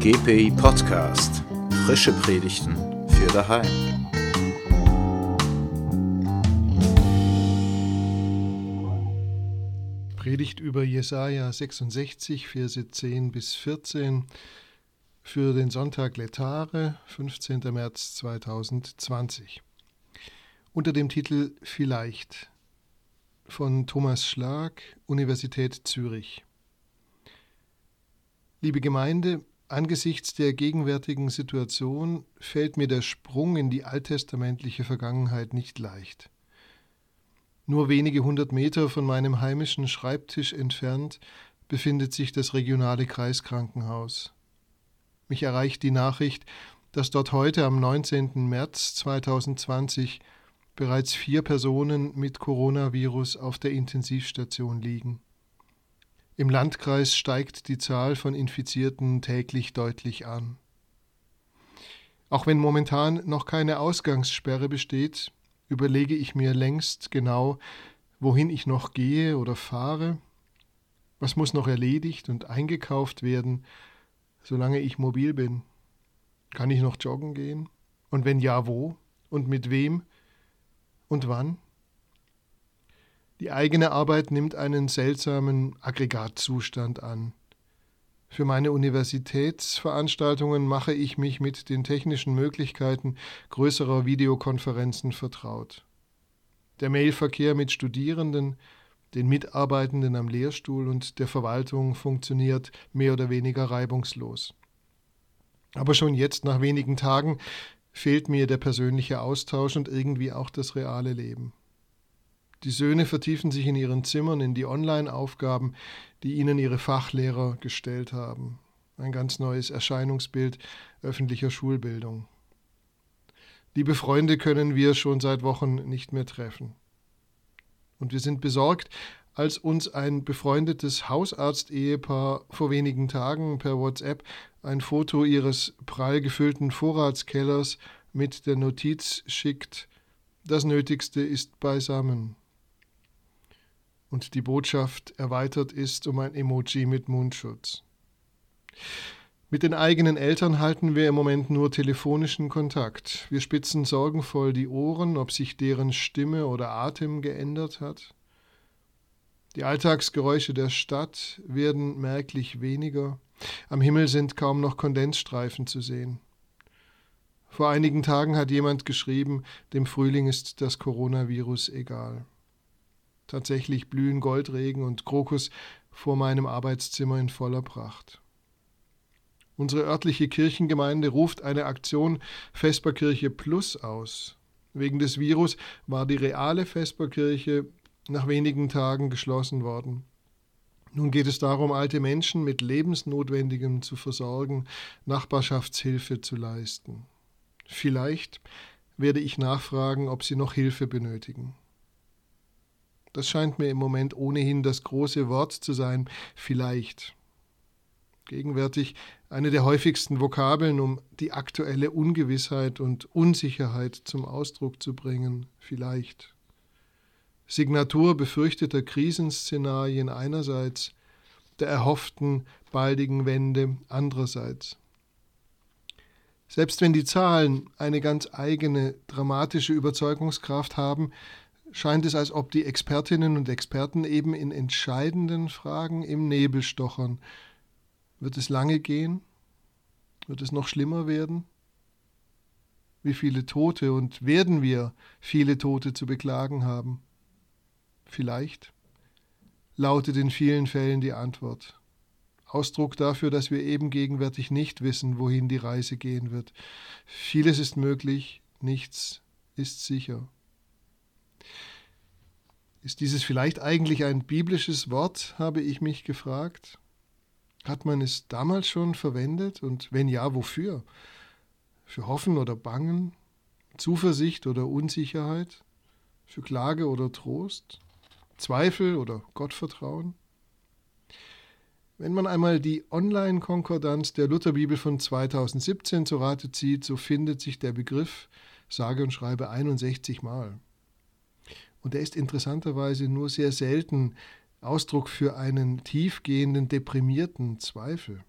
GPI Podcast. Frische Predigten für daheim. Predigt über Jesaja 66, Verse 10 bis 14 für den Sonntag Letare, 15. März 2020. Unter dem Titel Vielleicht von Thomas Schlag, Universität Zürich. Liebe Gemeinde, Angesichts der gegenwärtigen Situation fällt mir der Sprung in die alttestamentliche Vergangenheit nicht leicht. Nur wenige hundert Meter von meinem heimischen Schreibtisch entfernt befindet sich das regionale Kreiskrankenhaus. Mich erreicht die Nachricht, dass dort heute am 19. März 2020 bereits vier Personen mit Coronavirus auf der Intensivstation liegen. Im Landkreis steigt die Zahl von Infizierten täglich deutlich an. Auch wenn momentan noch keine Ausgangssperre besteht, überlege ich mir längst genau, wohin ich noch gehe oder fahre, was muss noch erledigt und eingekauft werden, solange ich mobil bin. Kann ich noch joggen gehen? Und wenn ja, wo? Und mit wem? Und wann? Die eigene Arbeit nimmt einen seltsamen Aggregatzustand an. Für meine Universitätsveranstaltungen mache ich mich mit den technischen Möglichkeiten größerer Videokonferenzen vertraut. Der Mailverkehr mit Studierenden, den Mitarbeitenden am Lehrstuhl und der Verwaltung funktioniert mehr oder weniger reibungslos. Aber schon jetzt, nach wenigen Tagen, fehlt mir der persönliche Austausch und irgendwie auch das reale Leben. Die Söhne vertiefen sich in ihren Zimmern in die Online-Aufgaben, die ihnen ihre Fachlehrer gestellt haben. Ein ganz neues Erscheinungsbild öffentlicher Schulbildung. Liebe Freunde können wir schon seit Wochen nicht mehr treffen. Und wir sind besorgt, als uns ein befreundetes Hausarzt-Ehepaar vor wenigen Tagen per WhatsApp ein Foto ihres prall gefüllten Vorratskellers mit der Notiz schickt, das Nötigste ist beisammen und die Botschaft erweitert ist um ein Emoji mit Mundschutz. Mit den eigenen Eltern halten wir im Moment nur telefonischen Kontakt. Wir spitzen sorgenvoll die Ohren, ob sich deren Stimme oder Atem geändert hat. Die Alltagsgeräusche der Stadt werden merklich weniger. Am Himmel sind kaum noch Kondensstreifen zu sehen. Vor einigen Tagen hat jemand geschrieben, dem Frühling ist das Coronavirus egal. Tatsächlich blühen Goldregen und Krokus vor meinem Arbeitszimmer in voller Pracht. Unsere örtliche Kirchengemeinde ruft eine Aktion Vesperkirche Plus aus. Wegen des Virus war die reale Vesperkirche nach wenigen Tagen geschlossen worden. Nun geht es darum, alte Menschen mit Lebensnotwendigem zu versorgen, Nachbarschaftshilfe zu leisten. Vielleicht werde ich nachfragen, ob sie noch Hilfe benötigen. Das scheint mir im Moment ohnehin das große Wort zu sein, vielleicht. Gegenwärtig eine der häufigsten Vokabeln, um die aktuelle Ungewissheit und Unsicherheit zum Ausdruck zu bringen, vielleicht. Signatur befürchteter Krisenszenarien einerseits, der erhofften baldigen Wende andererseits. Selbst wenn die Zahlen eine ganz eigene dramatische Überzeugungskraft haben, scheint es, als ob die Expertinnen und Experten eben in entscheidenden Fragen im Nebel stochern. Wird es lange gehen? Wird es noch schlimmer werden? Wie viele Tote und werden wir viele Tote zu beklagen haben? Vielleicht lautet in vielen Fällen die Antwort. Ausdruck dafür, dass wir eben gegenwärtig nicht wissen, wohin die Reise gehen wird. Vieles ist möglich, nichts ist sicher. Ist dieses vielleicht eigentlich ein biblisches Wort, habe ich mich gefragt? Hat man es damals schon verwendet und wenn ja, wofür? Für Hoffen oder Bangen? Zuversicht oder Unsicherheit? Für Klage oder Trost? Zweifel oder Gottvertrauen? Wenn man einmal die Online-Konkordanz der Lutherbibel von 2017 zu Rate zieht, so findet sich der Begriff sage und schreibe 61 Mal. Und er ist interessanterweise nur sehr selten Ausdruck für einen tiefgehenden, deprimierten Zweifel.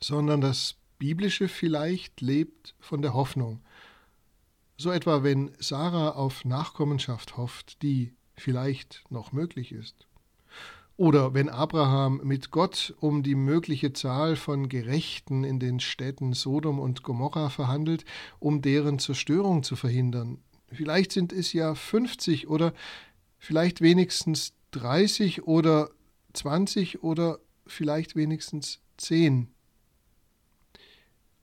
sondern das biblische vielleicht lebt von der Hoffnung. So etwa, wenn Sarah auf Nachkommenschaft hofft, die vielleicht noch möglich ist. Oder wenn Abraham mit Gott um die mögliche Zahl von Gerechten in den Städten Sodom und Gomorra verhandelt, um deren Zerstörung zu verhindern. Vielleicht sind es ja 50 oder vielleicht wenigstens 30 oder 20 oder vielleicht wenigstens 10.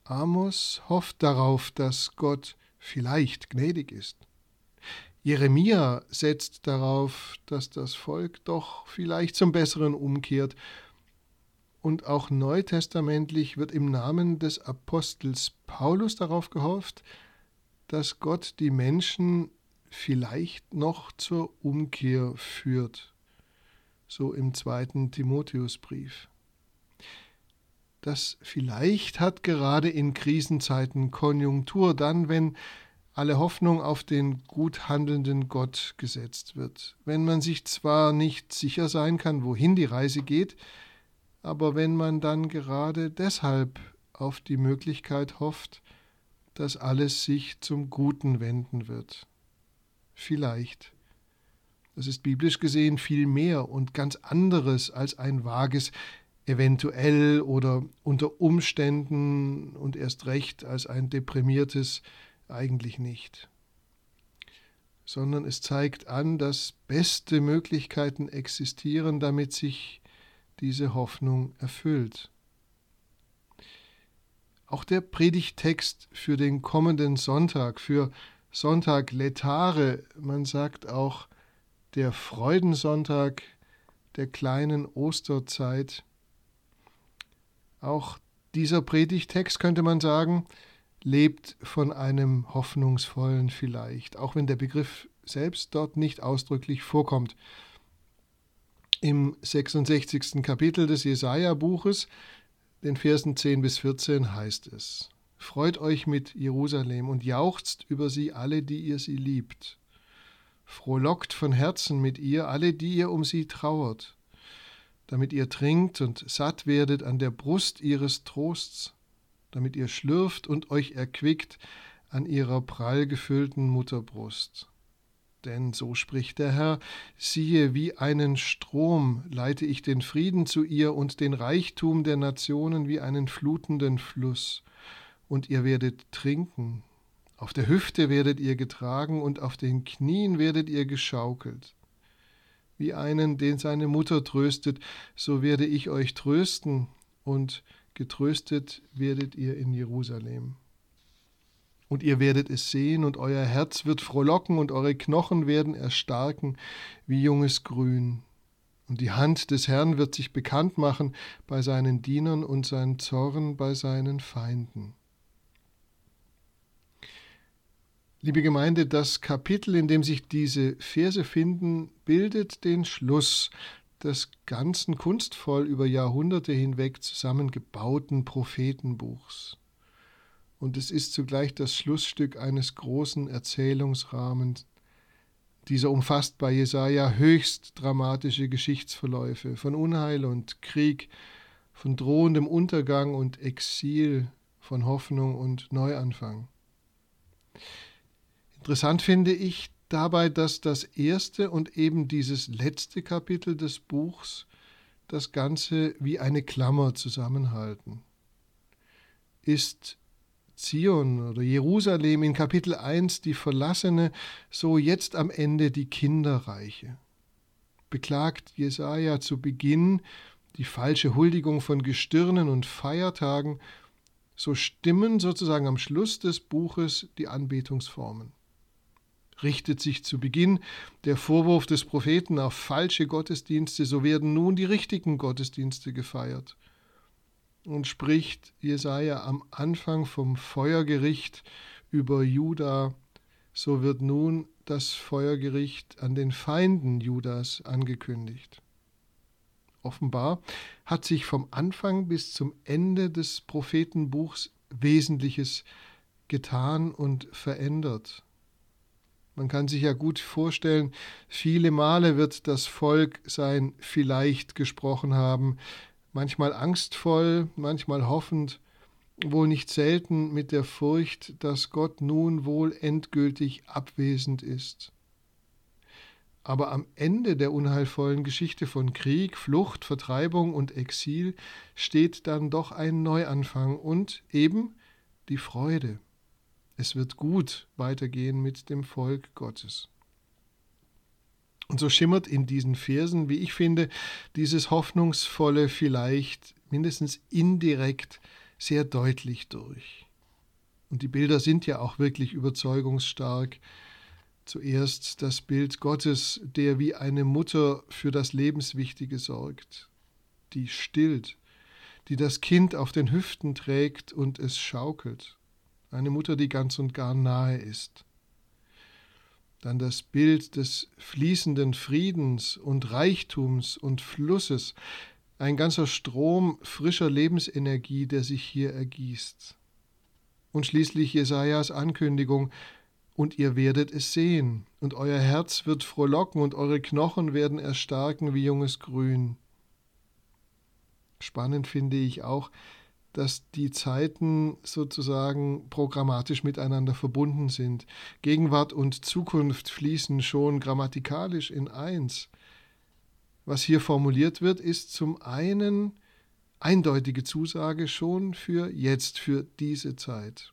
Amos hofft darauf, dass Gott vielleicht gnädig ist. Jeremia setzt darauf, dass das Volk doch vielleicht zum Besseren umkehrt. Und auch neutestamentlich wird im Namen des Apostels Paulus darauf gehofft, dass Gott die Menschen vielleicht noch zur Umkehr führt. So im zweiten Timotheusbrief. Das vielleicht hat gerade in Krisenzeiten Konjunktur, dann, wenn alle Hoffnung auf den gut handelnden Gott gesetzt wird. Wenn man sich zwar nicht sicher sein kann, wohin die Reise geht, aber wenn man dann gerade deshalb auf die Möglichkeit hofft, dass alles sich zum Guten wenden wird. Vielleicht. Das ist biblisch gesehen viel mehr und ganz anderes als ein vages eventuell oder unter Umständen und erst recht als ein deprimiertes eigentlich nicht, sondern es zeigt an, dass beste Möglichkeiten existieren, damit sich diese Hoffnung erfüllt. Auch der Predigtext für den kommenden Sonntag, für Sonntag Letare, man sagt auch der Freudensonntag der kleinen Osterzeit, auch dieser Predigtext könnte man sagen, lebt von einem hoffnungsvollen vielleicht, auch wenn der Begriff selbst dort nicht ausdrücklich vorkommt. Im 66. Kapitel des Jesaja-Buches, den Versen 10 bis 14, heißt es: Freut euch mit Jerusalem und jauchzt über sie alle, die ihr sie liebt. Frohlockt von Herzen mit ihr alle, die ihr um sie trauert, damit ihr trinkt und satt werdet an der Brust ihres Trosts damit ihr schlürft und euch erquickt an ihrer prall gefüllten Mutterbrust. Denn so spricht der Herr, siehe, wie einen Strom leite ich den Frieden zu ihr und den Reichtum der Nationen wie einen flutenden Fluss, und ihr werdet trinken, auf der Hüfte werdet ihr getragen und auf den Knien werdet ihr geschaukelt. Wie einen, den seine Mutter tröstet, so werde ich euch trösten, und getröstet werdet ihr in Jerusalem. Und ihr werdet es sehen, und euer Herz wird frohlocken, und eure Knochen werden erstarken wie junges Grün. Und die Hand des Herrn wird sich bekannt machen bei seinen Dienern und sein Zorn bei seinen Feinden. Liebe Gemeinde, das Kapitel, in dem sich diese Verse finden, bildet den Schluss des ganzen kunstvoll über Jahrhunderte hinweg zusammengebauten Prophetenbuchs. Und es ist zugleich das Schlussstück eines großen Erzählungsrahmens. Dieser umfasst bei Jesaja höchst dramatische Geschichtsverläufe von Unheil und Krieg, von drohendem Untergang und Exil, von Hoffnung und Neuanfang. Interessant finde ich dabei, dass das erste und eben dieses letzte Kapitel des Buchs das Ganze wie eine Klammer zusammenhalten. Ist Zion oder Jerusalem in Kapitel 1 die Verlassene, so jetzt am Ende die Kinderreiche. Beklagt Jesaja zu Beginn die falsche Huldigung von Gestirnen und Feiertagen, so stimmen sozusagen am Schluss des Buches die Anbetungsformen richtet sich zu Beginn der Vorwurf des Propheten auf falsche Gottesdienste, so werden nun die richtigen Gottesdienste gefeiert. Und spricht Jesaja am Anfang vom Feuergericht über Juda, so wird nun das Feuergericht an den Feinden Judas angekündigt. Offenbar hat sich vom Anfang bis zum Ende des Prophetenbuchs Wesentliches getan und verändert. Man kann sich ja gut vorstellen, viele Male wird das Volk sein vielleicht gesprochen haben, manchmal angstvoll, manchmal hoffend, wohl nicht selten mit der Furcht, dass Gott nun wohl endgültig abwesend ist. Aber am Ende der unheilvollen Geschichte von Krieg, Flucht, Vertreibung und Exil steht dann doch ein Neuanfang und eben die Freude. Es wird gut weitergehen mit dem Volk Gottes. Und so schimmert in diesen Versen, wie ich finde, dieses hoffnungsvolle vielleicht mindestens indirekt sehr deutlich durch. Und die Bilder sind ja auch wirklich überzeugungsstark. Zuerst das Bild Gottes, der wie eine Mutter für das Lebenswichtige sorgt, die stillt, die das Kind auf den Hüften trägt und es schaukelt. Eine Mutter, die ganz und gar nahe ist. Dann das Bild des fließenden Friedens und Reichtums und Flusses, ein ganzer Strom frischer Lebensenergie, der sich hier ergießt. Und schließlich Jesajas Ankündigung, und ihr werdet es sehen, und euer Herz wird frohlocken, und eure Knochen werden erstarken wie junges Grün. Spannend finde ich auch, dass die Zeiten sozusagen programmatisch miteinander verbunden sind. Gegenwart und Zukunft fließen schon grammatikalisch in eins. Was hier formuliert wird, ist zum einen eindeutige Zusage schon für jetzt, für diese Zeit.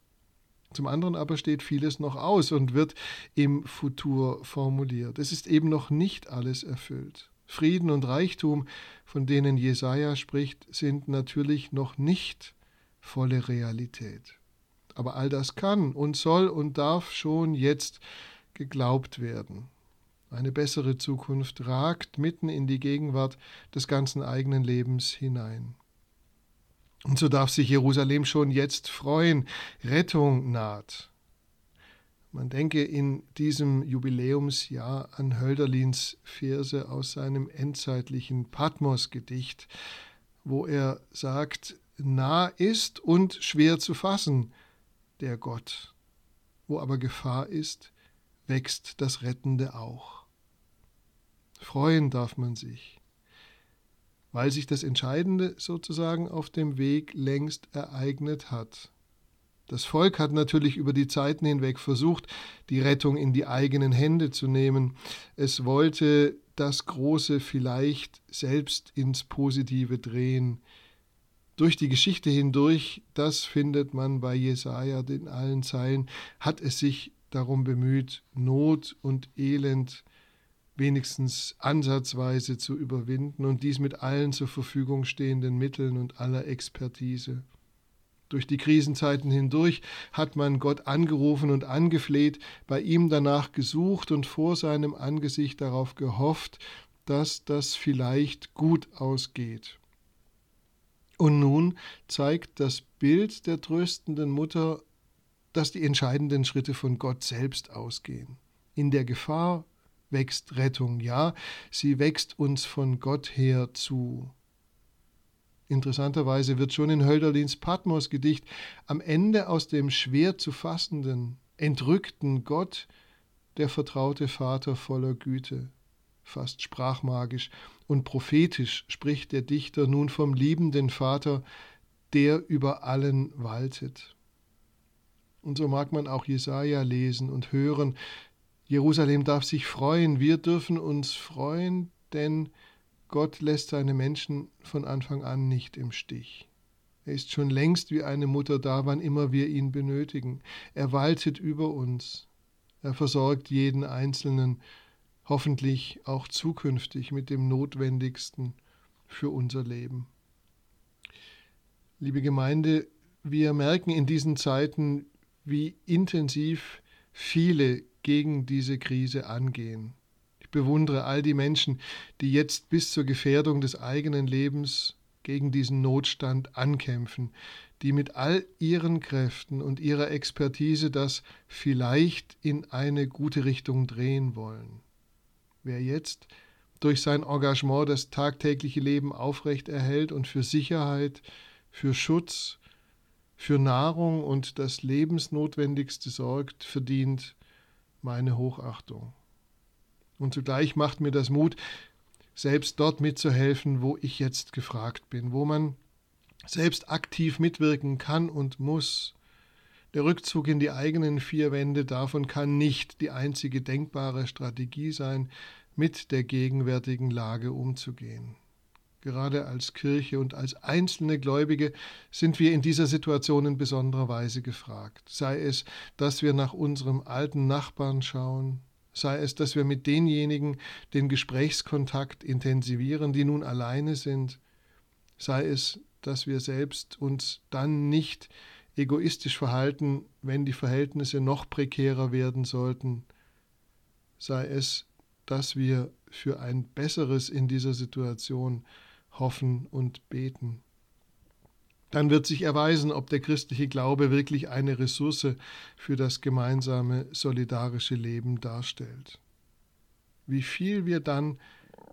Zum anderen aber steht vieles noch aus und wird im Futur formuliert. Es ist eben noch nicht alles erfüllt. Frieden und Reichtum, von denen Jesaja spricht, sind natürlich noch nicht volle Realität. Aber all das kann und soll und darf schon jetzt geglaubt werden. Eine bessere Zukunft ragt mitten in die Gegenwart des ganzen eigenen Lebens hinein. Und so darf sich Jerusalem schon jetzt freuen. Rettung naht. Man denke in diesem Jubiläumsjahr an Hölderlins Verse aus seinem endzeitlichen Patmos-Gedicht, wo er sagt, nah ist und schwer zu fassen der Gott. Wo aber Gefahr ist, wächst das Rettende auch. Freuen darf man sich weil sich das Entscheidende sozusagen auf dem Weg längst ereignet hat. Das Volk hat natürlich über die Zeiten hinweg versucht, die Rettung in die eigenen Hände zu nehmen. Es wollte das Große vielleicht selbst ins Positive drehen. Durch die Geschichte hindurch, das findet man bei Jesaja in allen Zeilen, hat es sich darum bemüht, Not und Elend wenigstens ansatzweise zu überwinden und dies mit allen zur Verfügung stehenden Mitteln und aller Expertise. Durch die Krisenzeiten hindurch hat man Gott angerufen und angefleht, bei ihm danach gesucht und vor seinem Angesicht darauf gehofft, dass das vielleicht gut ausgeht. Und nun zeigt das Bild der tröstenden Mutter, dass die entscheidenden Schritte von Gott selbst ausgehen. In der Gefahr wächst Rettung, ja, sie wächst uns von Gott her zu. Interessanterweise wird schon in Hölderlins Patmos-Gedicht am Ende aus dem schwer zu fassenden, entrückten Gott der vertraute Vater voller Güte. Fast sprachmagisch und prophetisch spricht der Dichter nun vom liebenden Vater, der über allen waltet. Und so mag man auch Jesaja lesen und hören, Jerusalem darf sich freuen, wir dürfen uns freuen, denn Gott lässt seine Menschen von Anfang an nicht im Stich. Er ist schon längst wie eine Mutter da, wann immer wir ihn benötigen. Er waltet über uns. Er versorgt jeden Einzelnen, hoffentlich auch zukünftig mit dem Notwendigsten für unser Leben. Liebe Gemeinde, wir merken in diesen Zeiten, wie intensiv viele gegen diese Krise angehen. Bewundere all die Menschen, die jetzt bis zur Gefährdung des eigenen Lebens gegen diesen Notstand ankämpfen, die mit all ihren Kräften und ihrer Expertise das vielleicht in eine gute Richtung drehen wollen. Wer jetzt durch sein Engagement das tagtägliche Leben aufrecht erhält und für Sicherheit, für Schutz, für Nahrung und das Lebensnotwendigste sorgt, verdient meine Hochachtung. Und zugleich macht mir das Mut, selbst dort mitzuhelfen, wo ich jetzt gefragt bin, wo man selbst aktiv mitwirken kann und muss. Der Rückzug in die eigenen vier Wände davon kann nicht die einzige denkbare Strategie sein, mit der gegenwärtigen Lage umzugehen. Gerade als Kirche und als einzelne Gläubige sind wir in dieser Situation in besonderer Weise gefragt. Sei es, dass wir nach unserem alten Nachbarn schauen, sei es, dass wir mit denjenigen den Gesprächskontakt intensivieren, die nun alleine sind, sei es, dass wir selbst uns dann nicht egoistisch verhalten, wenn die Verhältnisse noch prekärer werden sollten, sei es, dass wir für ein Besseres in dieser Situation hoffen und beten. Dann wird sich erweisen, ob der christliche Glaube wirklich eine Ressource für das gemeinsame solidarische Leben darstellt. Wie viel wir dann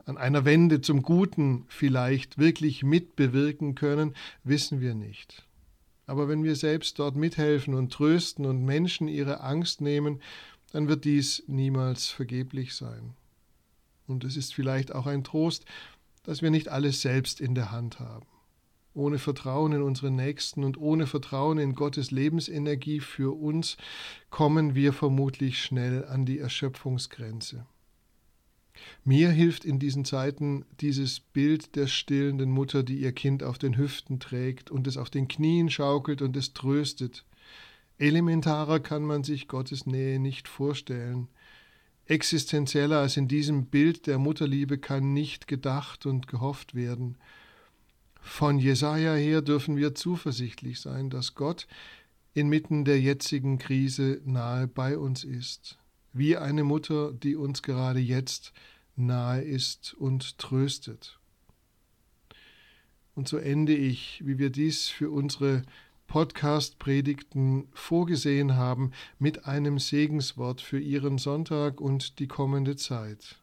an einer Wende zum Guten vielleicht wirklich mitbewirken können, wissen wir nicht. Aber wenn wir selbst dort mithelfen und trösten und Menschen ihre Angst nehmen, dann wird dies niemals vergeblich sein. Und es ist vielleicht auch ein Trost, dass wir nicht alles selbst in der Hand haben. Ohne Vertrauen in unsere Nächsten und ohne Vertrauen in Gottes Lebensenergie für uns kommen wir vermutlich schnell an die Erschöpfungsgrenze. Mir hilft in diesen Zeiten dieses Bild der stillenden Mutter, die ihr Kind auf den Hüften trägt und es auf den Knien schaukelt und es tröstet. Elementarer kann man sich Gottes Nähe nicht vorstellen. Existenzieller als in diesem Bild der Mutterliebe kann nicht gedacht und gehofft werden. Von Jesaja her dürfen wir zuversichtlich sein, dass Gott inmitten der jetzigen Krise nahe bei uns ist, wie eine Mutter, die uns gerade jetzt nahe ist und tröstet. Und so ende ich, wie wir dies für unsere Podcast-Predigten vorgesehen haben, mit einem Segenswort für Ihren Sonntag und die kommende Zeit.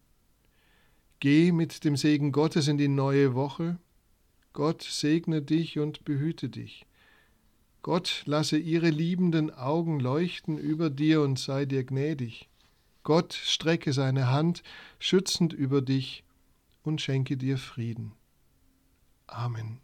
Geh mit dem Segen Gottes in die neue Woche. Gott segne dich und behüte dich. Gott lasse ihre liebenden Augen leuchten über dir und sei dir gnädig. Gott strecke seine Hand schützend über dich und schenke dir Frieden. Amen.